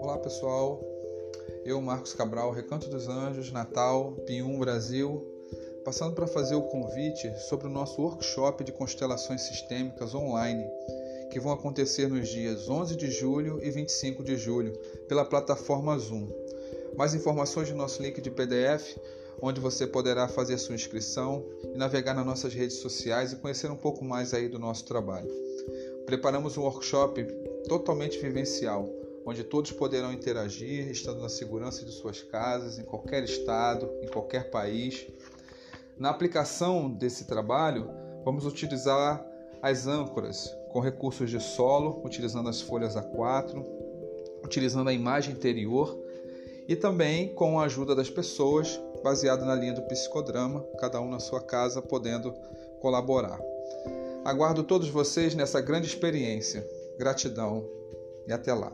Olá pessoal, eu, Marcos Cabral, Recanto dos Anjos, Natal, Pium, Brasil, passando para fazer o convite sobre o nosso workshop de constelações sistêmicas online, que vão acontecer nos dias 11 de julho e 25 de julho, pela plataforma Zoom. Mais informações no nosso link de PDF, onde você poderá fazer sua inscrição e navegar nas nossas redes sociais e conhecer um pouco mais aí do nosso trabalho. Preparamos um workshop totalmente vivencial, onde todos poderão interagir, estando na segurança de suas casas, em qualquer estado, em qualquer país. Na aplicação desse trabalho, vamos utilizar as âncoras com recursos de solo, utilizando as folhas A4, utilizando a imagem interior e também com a ajuda das pessoas, baseado na linha do psicodrama, cada um na sua casa podendo colaborar. Aguardo todos vocês nessa grande experiência. Gratidão e até lá.